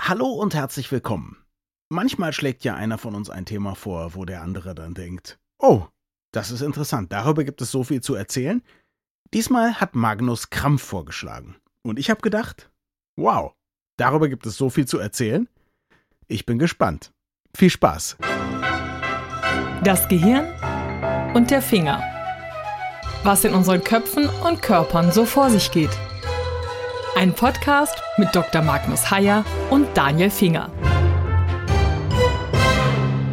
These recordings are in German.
Hallo und herzlich willkommen. Manchmal schlägt ja einer von uns ein Thema vor, wo der andere dann denkt, oh, das ist interessant, darüber gibt es so viel zu erzählen. Diesmal hat Magnus Krampf vorgeschlagen. Und ich habe gedacht, wow, darüber gibt es so viel zu erzählen. Ich bin gespannt. Viel Spaß. Das Gehirn und der Finger. Was in unseren Köpfen und Körpern so vor sich geht. Ein Podcast mit Dr. Magnus Heyer und Daniel Finger.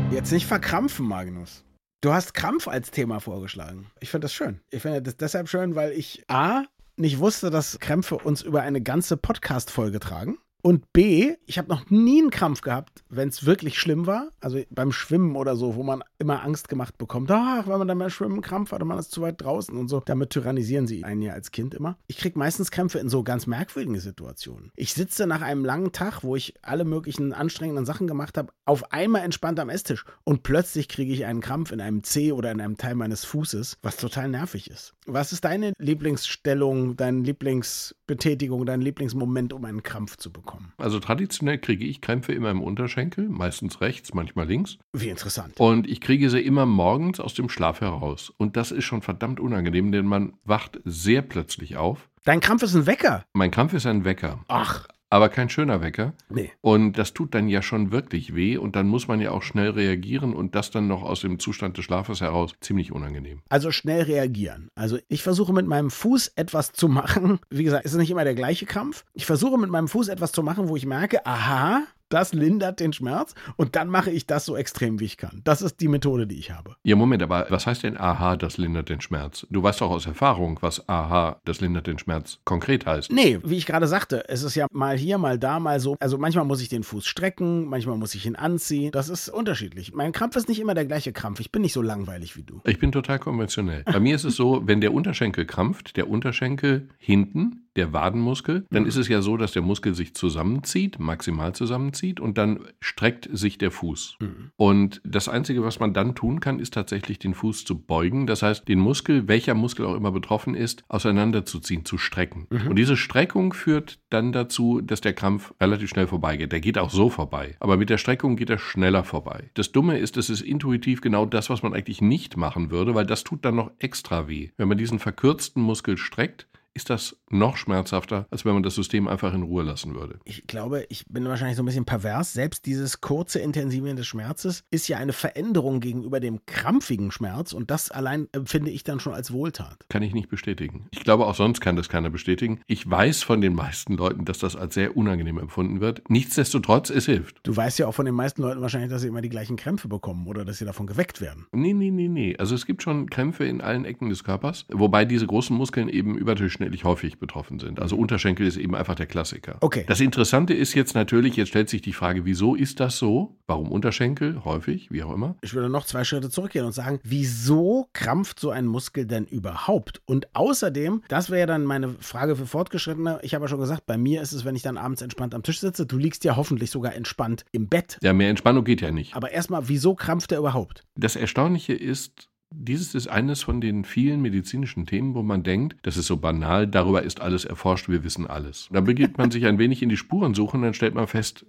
Jetzt nicht verkrampfen, Magnus. Du hast Krampf als Thema vorgeschlagen. Ich finde das schön. Ich finde das deshalb schön, weil ich A, nicht wusste, dass Krämpfe uns über eine ganze Podcast-Folge tragen. Und B, ich habe noch nie einen Krampf gehabt, wenn es wirklich schlimm war. Also beim Schwimmen oder so, wo man immer Angst gemacht bekommt. Ach, wenn man dann beim Schwimmen Krampf hat und man ist zu weit draußen und so. Damit tyrannisieren sie einen ja als Kind immer. Ich kriege meistens Krämpfe in so ganz merkwürdigen Situationen. Ich sitze nach einem langen Tag, wo ich alle möglichen anstrengenden Sachen gemacht habe, auf einmal entspannt am Esstisch und plötzlich kriege ich einen Krampf in einem Zeh oder in einem Teil meines Fußes, was total nervig ist. Was ist deine Lieblingsstellung, deine Lieblingsbetätigung, dein Lieblingsmoment, um einen Krampf zu bekommen? Also traditionell kriege ich Krämpfe immer im Unterschenkel, meistens rechts, manchmal links. Wie interessant. Und ich kriege sie immer morgens aus dem Schlaf heraus. Und das ist schon verdammt unangenehm, denn man wacht sehr plötzlich auf. Dein Krampf ist ein Wecker. Mein Krampf ist ein Wecker. Ach, Aber kein schöner Wecker. nee. Und das tut dann ja schon wirklich weh. Und dann muss man ja auch schnell reagieren. Und das dann noch aus dem Zustand des Schlafes heraus. Ziemlich unangenehm. Also schnell reagieren. Also ich versuche mit meinem Fuß etwas zu machen. Wie gesagt, es ist nicht immer der gleiche Krampf. Ich versuche mit meinem Fuß etwas zu machen, wo ich merke, aha, das lindert den Schmerz. Und dann mache ich das so extrem, wie ich kann. Das ist die Methode, die ich habe. Ja, Moment, aber was heißt denn aha, das lindert den Schmerz? Du weißt doch aus Erfahrung, was aha, das lindert den Schmerz konkret heißt. Nee, wie ich gerade sagte, es ist ja mal hier, mal da, mal so. Also manchmal muss ich den Fuß strecken, manchmal muss ich ihn anziehen. Das ist unterschiedlich. Mein Krampf ist nicht immer der gleiche Krampf. Ich bin nicht so langweilig wie du. Ich bin total konventionell. Bei mir ist es so, wenn der Unterschenkel krampft, der Unterschenkel hinten, der Wadenmuskel, dann ist es ja so, dass der Muskel sich zusammenzieht, maximal zusammenzieht und dann streckt sich der Fuß. Und das Einzige, was man dann tun kann, ist tatsächlich den Fuß zu beugen. Das heißt, den Muskel, welcher Muskel auch immer betroffen ist, auseinanderzuziehen, zu strecken. Und diese Streckung führt dann dazu, dass der Krampf relativ schnell vorbeigeht. Der geht auch so vorbei. Aber mit der Streckung geht er schneller vorbei. Das Dumme ist, es ist intuitiv genau das, was man eigentlich nicht machen würde, weil das tut dann noch extra weh. Wenn man diesen verkürzten Muskel streckt, ist das noch schmerzhafter, als wenn man das System einfach in Ruhe lassen würde. Ich glaube, ich bin wahrscheinlich so ein bisschen pervers. Selbst dieses kurze Intensivieren des Schmerzes ist ja eine Veränderung gegenüber dem krampfigen Schmerz und das allein empfinde ich dann schon als Wohltat. Kann ich nicht bestätigen. Ich glaube, auch sonst kann das keiner bestätigen. Ich weiß von den meisten Leuten, dass das als sehr unangenehm empfunden wird. Nichtsdestotrotz, es hilft. Du weißt ja auch von den meisten Leuten wahrscheinlich, dass sie immer die gleichen Krämpfe bekommen oder dass sie davon geweckt werden. Nee, nee, nee, nee. Also es gibt schon Krämpfe in allen Ecken des Körpers, wobei diese großen Muskeln eben überdurchschnittlich häufig betroffen sind. Also Unterschenkel ist eben einfach der Klassiker. Okay. Das Interessante ist jetzt natürlich, jetzt stellt sich die Frage, wieso ist das so? Warum Unterschenkel? Häufig, wie auch immer. Ich würde noch zwei Schritte zurückgehen und sagen, wieso krampft so ein Muskel denn überhaupt? Und außerdem, das wäre ja dann meine Frage für Fortgeschrittene. Ich habe ja schon gesagt, bei mir ist es, wenn ich dann abends entspannt am Tisch sitze. Du liegst ja hoffentlich sogar entspannt im Bett. Ja, mehr Entspannung geht ja nicht. Aber erstmal, wieso krampft er überhaupt? Das Erstaunliche ist, dieses ist eines von den vielen medizinischen Themen, wo man denkt, das ist so banal, darüber ist alles erforscht, wir wissen alles. Da begibt man sich ein wenig in die Spuren suchen, dann stellt man fest,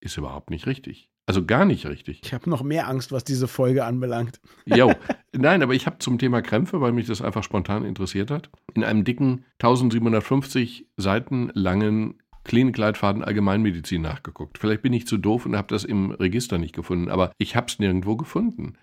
ist überhaupt nicht richtig. Also gar nicht richtig. Ich habe noch mehr Angst, was diese Folge anbelangt. Jo, nein, aber ich habe zum Thema Krämpfe, weil mich das einfach spontan interessiert hat, in einem dicken 1750 Seiten langen Klinikleitfaden Allgemeinmedizin nachgeguckt. Vielleicht bin ich zu doof und habe das im Register nicht gefunden, aber ich habe es nirgendwo gefunden.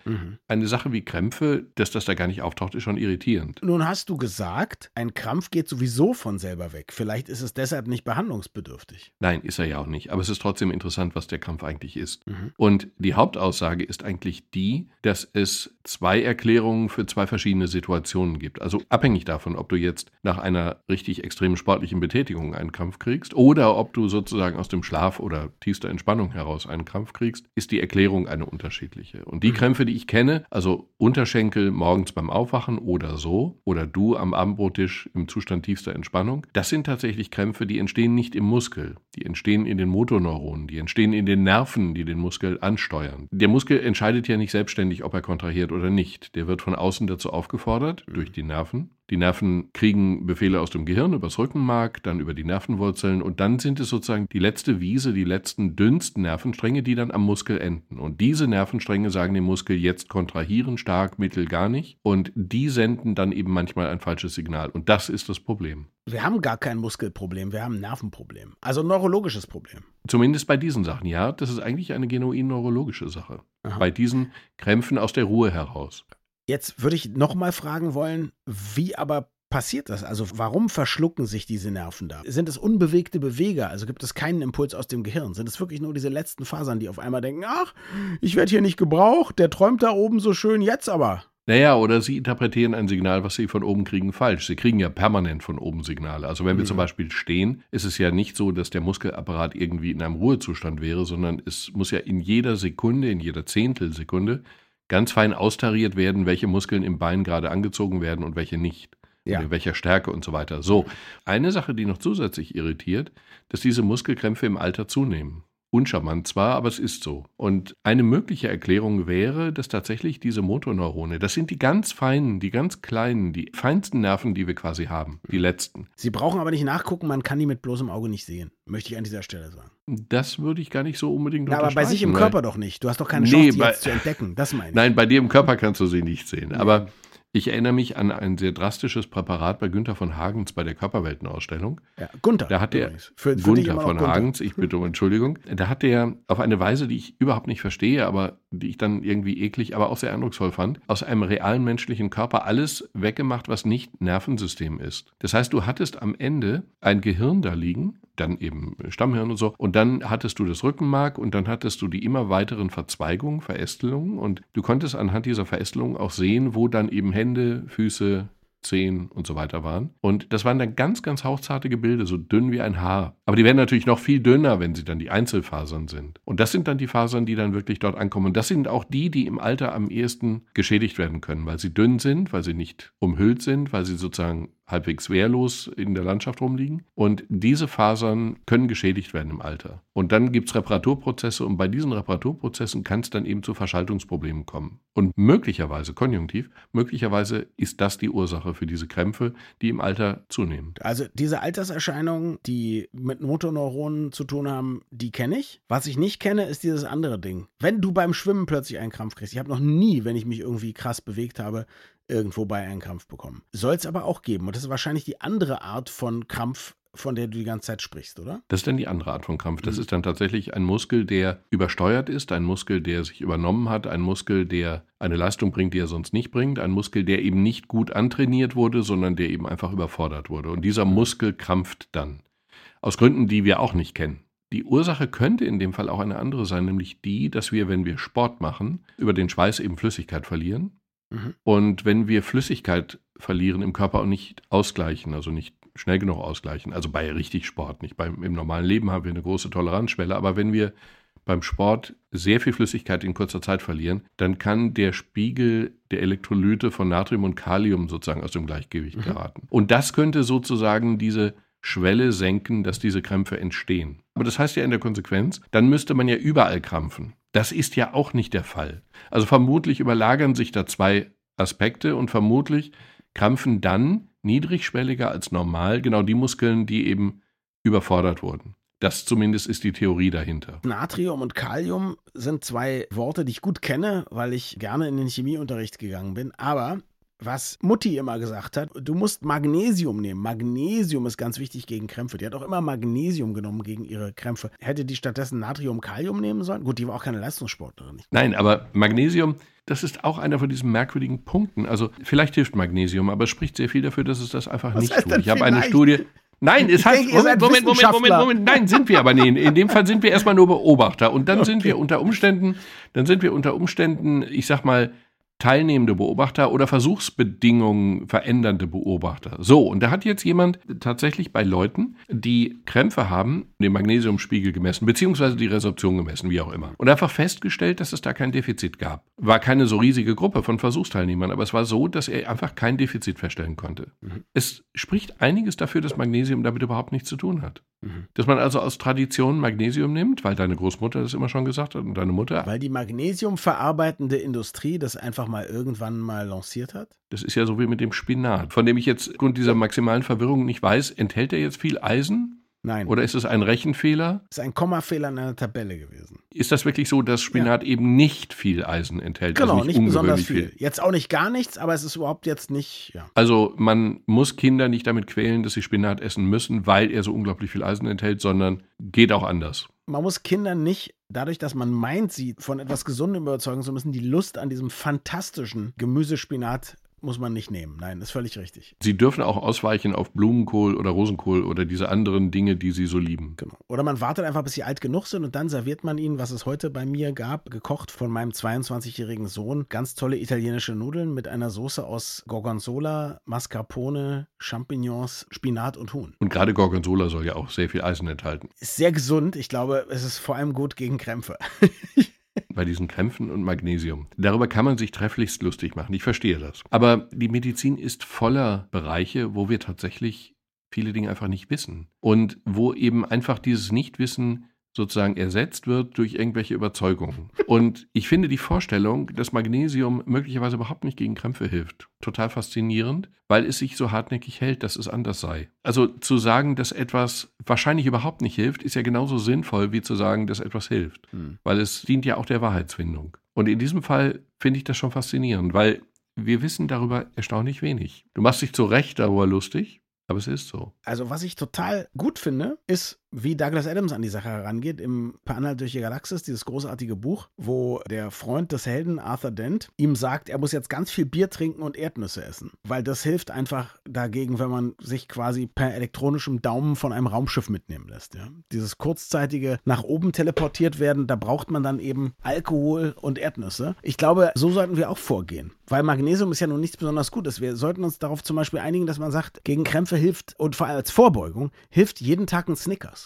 Eine Sache wie Krämpfe, dass das da gar nicht auftaucht, ist schon irritierend. Nun hast du gesagt, ein Krampf geht sowieso von selber weg. Vielleicht ist es deshalb nicht behandlungsbedürftig. Nein, ist er ja auch nicht. Aber es ist trotzdem interessant, was der Krampf eigentlich ist. Und die Hauptaussage ist eigentlich die, dass es zwei Erklärungen für zwei verschiedene Situationen gibt. Also abhängig davon, ob du jetzt nach einer richtig extremen sportlichen Betätigung einen Krampf kriegst oder ob du sozusagen aus dem Schlaf oder tiefster Entspannung heraus einen Krampf kriegst, ist die Erklärung eine unterschiedliche. Und die Krämpfe, die ich kenne, also Unterschenkel morgens beim Aufwachen oder so, oder du am Abendbrottisch im Zustand tiefster Entspannung, das sind tatsächlich Krämpfe, die entstehen nicht im Muskel, die entstehen in den Motoneuronen, die entstehen in den Nerven, die den Muskel ansteuern. Der Muskel entscheidet ja nicht selbstständig, ob er kontrahiert oder nicht. Der wird von außen dazu aufgefordert, durch die Nerven, Die Nerven kriegen Befehle aus dem Gehirn übers Rückenmark, dann über die Nervenwurzeln und dann sind es sozusagen die letzte Wiese, die letzten dünnsten Nervenstränge, die dann am Muskel enden. Und diese Nervenstränge sagen dem Muskel jetzt kontrahieren, stark, mittel, gar nicht. Und die senden dann eben manchmal ein falsches Signal. Und das ist das Problem. Wir haben gar kein Muskelproblem, wir haben ein Nervenproblem. Also ein neurologisches Problem. Zumindest bei diesen Sachen, ja. Das ist eigentlich eine genuin neurologische Sache. Aha. Bei diesen Krämpfen aus der Ruhe heraus. Jetzt würde ich nochmal fragen wollen, wie aber passiert das? Also warum verschlucken sich diese Nerven da? Sind es unbewegte Beweger? Also gibt es keinen Impuls aus dem Gehirn? Sind es wirklich nur diese letzten Fasern, die auf einmal denken, ach, ich werde hier nicht gebraucht, der träumt da oben so schön, jetzt aber? Naja, oder sie interpretieren ein Signal, was sie von oben kriegen, falsch. Sie kriegen ja permanent von oben Signale. Also wenn wir mhm. zum Beispiel stehen, ist es ja nicht so, dass der Muskelapparat irgendwie in einem Ruhezustand wäre, sondern es muss ja in jeder Sekunde, in jeder Zehntelsekunde ganz fein austariert werden, welche Muskeln im Bein gerade angezogen werden und welche nicht. Ja. In welcher Stärke und so weiter. So, eine Sache, die noch zusätzlich irritiert, dass diese Muskelkrämpfe im Alter zunehmen uncharmant zwar, aber es ist so. Und eine mögliche Erklärung wäre, dass tatsächlich diese Motorneurone, das sind die ganz feinen, die ganz kleinen, die feinsten Nerven, die wir quasi haben, die letzten. Sie brauchen aber nicht nachgucken, man kann die mit bloßem Auge nicht sehen, möchte ich an dieser Stelle sagen. Das würde ich gar nicht so unbedingt ja, Aber bei sich im Körper doch nicht. Du hast doch keine Chance, nee, bei, jetzt zu entdecken. Das meine ich. Nein, bei dir im Körper kannst du sie nicht sehen. Aber ich erinnere mich an ein sehr drastisches Präparat bei Günther von Hagens bei der Körperweltenausstellung. Ja, Gunther. Da hat er für, für Gunther von Gunther. Hagens, ich bitte um Entschuldigung. Da hat er auf eine Weise, die ich überhaupt nicht verstehe, aber die ich dann irgendwie eklig, aber auch sehr eindrucksvoll fand, aus einem realen menschlichen Körper alles weggemacht, was nicht Nervensystem ist. Das heißt, du hattest am Ende ein Gehirn da liegen, dann eben Stammhirn und so. Und dann hattest du das Rückenmark und dann hattest du die immer weiteren Verzweigungen, Verästelungen. Und du konntest anhand dieser Verästelungen auch sehen, wo dann eben Hände, Füße, Zehen und so weiter waren. Und das waren dann ganz, ganz hauchzarte Gebilde, so dünn wie ein Haar. Aber die werden natürlich noch viel dünner, wenn sie dann die Einzelfasern sind. Und das sind dann die Fasern, die dann wirklich dort ankommen. Und das sind auch die, die im Alter am ehesten geschädigt werden können, weil sie dünn sind, weil sie nicht umhüllt sind, weil sie sozusagen halbwegs wehrlos in der Landschaft rumliegen. Und diese Fasern können geschädigt werden im Alter. Und dann gibt es Reparaturprozesse und bei diesen Reparaturprozessen kann es dann eben zu Verschaltungsproblemen kommen. Und möglicherweise, konjunktiv, möglicherweise ist das die Ursache für diese Krämpfe, die im Alter zunehmen. Also diese Alterserscheinungen, die mit Motorneuronen zu tun haben, die kenne ich. Was ich nicht kenne, ist dieses andere Ding. Wenn du beim Schwimmen plötzlich einen Krampf kriegst, ich habe noch nie, wenn ich mich irgendwie krass bewegt habe, irgendwo bei einem Krampf bekommen. Soll es aber auch geben. Und das ist wahrscheinlich die andere Art von Krampf, von der du die ganze Zeit sprichst, oder? Das ist dann die andere Art von Krampf. Das mhm. ist dann tatsächlich ein Muskel, der übersteuert ist, ein Muskel, der sich übernommen hat, ein Muskel, der eine Leistung bringt, die er sonst nicht bringt, ein Muskel, der eben nicht gut antrainiert wurde, sondern der eben einfach überfordert wurde. Und dieser. Muskel krampft dann. Aus Gründen, die wir auch nicht kennen. Die Ursache könnte in dem Fall auch eine andere sein, nämlich die, dass wir, wenn wir Sport machen, über den Schweiß eben Flüssigkeit verlieren Mhm. Und wenn wir Flüssigkeit verlieren im Körper und nicht ausgleichen, also nicht schnell genug ausgleichen, also bei richtig Sport, nicht beim, im normalen Leben haben wir eine große Toleranzschwelle, aber wenn wir beim Sport sehr viel Flüssigkeit in kurzer Zeit verlieren, dann kann der Spiegel der Elektrolyte von Natrium und Kalium sozusagen aus dem Gleichgewicht mhm. geraten. Und das könnte sozusagen diese Schwelle senken, dass diese Krämpfe entstehen. Aber das heißt ja in der Konsequenz, dann müsste man ja überall krampfen. Das ist ja auch nicht der Fall. Also vermutlich überlagern sich da zwei Aspekte und vermutlich krampfen dann niedrigschwelliger als normal genau die Muskeln, die eben überfordert wurden. Das zumindest ist die Theorie dahinter. Natrium und Kalium sind zwei Worte, die ich gut kenne, weil ich gerne in den Chemieunterricht gegangen bin. Aber was Mutti immer gesagt hat, du musst Magnesium nehmen. Magnesium ist ganz wichtig gegen Krämpfe. Die hat auch immer Magnesium genommen gegen ihre Krämpfe. Hätte die stattdessen Natrium, Kalium nehmen sollen? Gut, die war auch keine Leistungssportlerin. Nein, aber Magnesium, das ist auch einer von diesen merkwürdigen Punkten. Also vielleicht hilft Magnesium, aber es spricht sehr viel dafür, dass es das einfach Was nicht tut. Ich habe eine Studie. Nein, es heißt, Moment, Moment, Moment, Moment, Moment, nein, sind wir aber nicht. In dem Fall sind wir erstmal nur Beobachter und dann okay. sind wir unter Umständen, dann sind wir unter Umständen, ich sag mal, teilnehmende Beobachter oder Versuchsbedingungen verändernde Beobachter. So, und da hat jetzt jemand tatsächlich bei Leuten, die Krämpfe haben, den Magnesiumspiegel gemessen, beziehungsweise die Resorption gemessen, wie auch immer. Und einfach festgestellt, dass es da kein Defizit gab. War keine so riesige Gruppe von Versuchsteilnehmern, aber es war so, dass er einfach kein Defizit feststellen konnte. Mhm. Es spricht einiges dafür, dass Magnesium damit überhaupt nichts zu tun hat. Mhm. Dass man also aus Tradition Magnesium nimmt, weil deine Großmutter das immer schon gesagt hat und deine Mutter. Weil die Magnesium verarbeitende Industrie das einfach mal irgendwann mal lanciert hat? Das ist ja so wie mit dem Spinat, von dem ich jetzt aufgrund dieser maximalen Verwirrung nicht weiß, enthält er jetzt viel Eisen? Nein. Oder ist es ein Rechenfehler? Das ist ein Kommafehler in einer Tabelle gewesen. Ist das wirklich so, dass Spinat ja. eben nicht viel Eisen enthält? Also genau, also nicht, nicht besonders viel. viel. Jetzt auch nicht gar nichts, aber es ist überhaupt jetzt nicht. Ja. Also man muss Kinder nicht damit quälen, dass sie Spinat essen müssen, weil er so unglaublich viel Eisen enthält, sondern geht auch anders. Man muss Kinder nicht dadurch, dass man meint, sie von etwas Gesundem überzeugen zu müssen, die Lust an diesem fantastischen Gemüsespinat muss man nicht nehmen. Nein, ist völlig richtig. Sie dürfen auch ausweichen auf Blumenkohl oder Rosenkohl oder diese anderen Dinge, die Sie so lieben. Genau. Oder man wartet einfach, bis sie alt genug sind und dann serviert man ihnen, was es heute bei mir gab, gekocht von meinem 22-jährigen Sohn, ganz tolle italienische Nudeln mit einer Soße aus Gorgonzola, Mascarpone, Champignons, Spinat und Huhn. Und gerade Gorgonzola soll ja auch sehr viel Eisen enthalten. Ist sehr gesund. Ich glaube, es ist vor allem gut gegen Krämpfe. bei diesen Krämpfen und Magnesium. Darüber kann man sich trefflichst lustig machen. Ich verstehe das. Aber die Medizin ist voller Bereiche, wo wir tatsächlich viele Dinge einfach nicht wissen. Und wo eben einfach dieses Nichtwissen sozusagen ersetzt wird durch irgendwelche Überzeugungen. Und ich finde die Vorstellung, dass Magnesium möglicherweise überhaupt nicht gegen Krämpfe hilft, total faszinierend, weil es sich so hartnäckig hält, dass es anders sei. Also zu sagen, dass etwas wahrscheinlich überhaupt nicht hilft, ist ja genauso sinnvoll, wie zu sagen, dass etwas hilft, hm. weil es dient ja auch der Wahrheitsfindung. Und in diesem Fall finde ich das schon faszinierend, weil wir wissen darüber erstaunlich wenig. Du machst dich zu Recht darüber lustig, aber es ist so. Also, was ich total gut finde, ist, wie Douglas Adams an die Sache herangeht im Per Anhalt durch die Galaxis, dieses großartige Buch, wo der Freund des Helden, Arthur Dent, ihm sagt, er muss jetzt ganz viel Bier trinken und Erdnüsse essen. Weil das hilft einfach dagegen, wenn man sich quasi per elektronischem Daumen von einem Raumschiff mitnehmen lässt. Ja? Dieses kurzzeitige nach oben teleportiert werden, da braucht man dann eben Alkohol und Erdnüsse. Ich glaube, so sollten wir auch vorgehen. Weil Magnesium ist ja nun nichts besonders Gutes. Wir sollten uns darauf zum Beispiel einigen, dass man sagt, gegen Krämpfe hilft und vor allem als Vorbeugung hilft jeden Tag ein Snickers.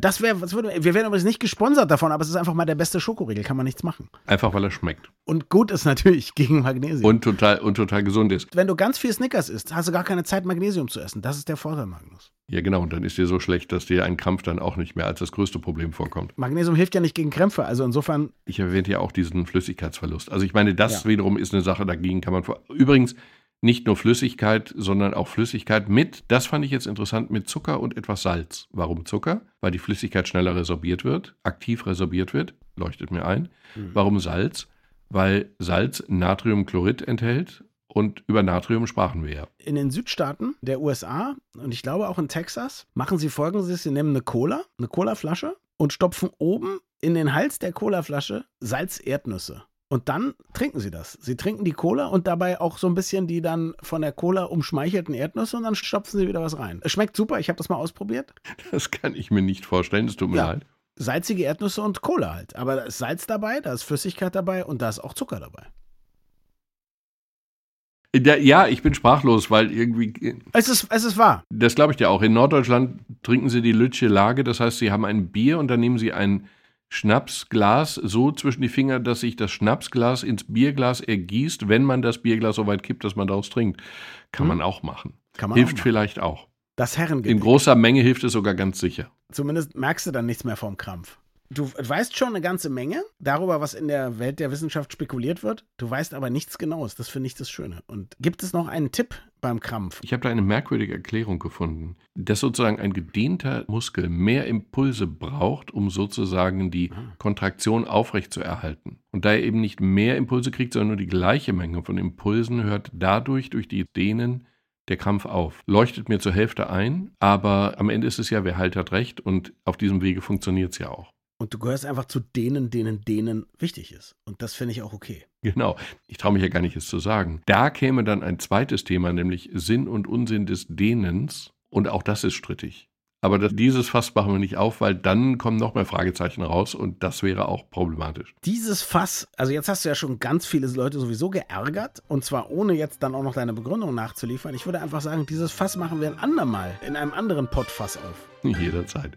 Das wäre, wir werden übrigens nicht gesponsert davon, aber es ist einfach mal der beste Schokoriegel, kann man nichts machen. Einfach weil er schmeckt. Und gut ist natürlich gegen Magnesium. Und total, und total gesund ist. Wenn du ganz viel Snickers isst, hast du gar keine Zeit, Magnesium zu essen. Das ist der Vorteil, Magnus. Ja, genau. Und dann ist dir so schlecht, dass dir ein Krampf dann auch nicht mehr als das größte Problem vorkommt. Magnesium hilft ja nicht gegen Krämpfe. Also insofern. Ich erwähne ja auch diesen Flüssigkeitsverlust. Also ich meine, das ja. wiederum ist eine Sache, dagegen kann man vor. Übrigens, nicht nur Flüssigkeit, sondern auch Flüssigkeit mit, das fand ich jetzt interessant, mit Zucker und etwas Salz. Warum Zucker? Weil die Flüssigkeit schneller resorbiert wird, aktiv resorbiert wird, leuchtet mir ein. Mhm. Warum Salz? Weil Salz Natriumchlorid enthält und über Natrium sprachen wir ja. In den Südstaaten der USA und ich glaube auch in Texas machen sie folgendes: Sie nehmen eine Cola, eine Colaflasche und stopfen oben in den Hals der Colaflasche Salz-Erdnüsse. Und dann trinken sie das. Sie trinken die Cola und dabei auch so ein bisschen die dann von der Cola umschmeichelten Erdnüsse und dann stopfen sie wieder was rein. Es schmeckt super, ich habe das mal ausprobiert. Das kann ich mir nicht vorstellen, das tut mir ja. leid. Salzige Erdnüsse und Cola halt. Aber da ist Salz dabei, da ist Flüssigkeit dabei und da ist auch Zucker dabei. Ja, ich bin sprachlos, weil irgendwie. Es ist, es ist wahr. Das glaube ich dir auch. In Norddeutschland trinken sie die Lütsche Lage, das heißt, sie haben ein Bier und dann nehmen sie ein Schnapsglas so zwischen die Finger, dass sich das Schnapsglas ins Bierglas ergießt, wenn man das Bierglas so weit kippt, dass man daraus trinkt. Kann hm. man auch machen. Man hilft auch machen. vielleicht auch. Das Herrengedeck. In großer Menge hilft es sogar ganz sicher. Zumindest merkst du dann nichts mehr vom Krampf. Du weißt schon eine ganze Menge darüber, was in der Welt der Wissenschaft spekuliert wird. Du weißt aber nichts Genaues. Das finde ich das Schöne. Und gibt es noch einen Tipp beim Krampf? Ich habe da eine merkwürdige Erklärung gefunden, dass sozusagen ein gedehnter Muskel mehr Impulse braucht, um sozusagen die ah. Kontraktion aufrechtzuerhalten. Und da er eben nicht mehr Impulse kriegt, sondern nur die gleiche Menge von Impulsen, hört dadurch durch die Dehnen der Krampf auf. Leuchtet mir zur Hälfte ein, aber am Ende ist es ja, wer halt hat recht und auf diesem Wege funktioniert es ja auch. Und du gehörst einfach zu denen, denen denen wichtig ist. Und das finde ich auch okay. Genau. Ich traue mich ja gar nicht, es zu sagen. Da käme dann ein zweites Thema, nämlich Sinn und Unsinn des Dehnens. Und auch das ist strittig. Aber das, dieses Fass machen wir nicht auf, weil dann kommen noch mehr Fragezeichen raus und das wäre auch problematisch. Dieses Fass, also jetzt hast du ja schon ganz viele Leute sowieso geärgert und zwar ohne jetzt dann auch noch deine Begründung nachzuliefern. Ich würde einfach sagen, dieses Fass machen wir ein andermal in einem anderen Pottfass auf. Jederzeit.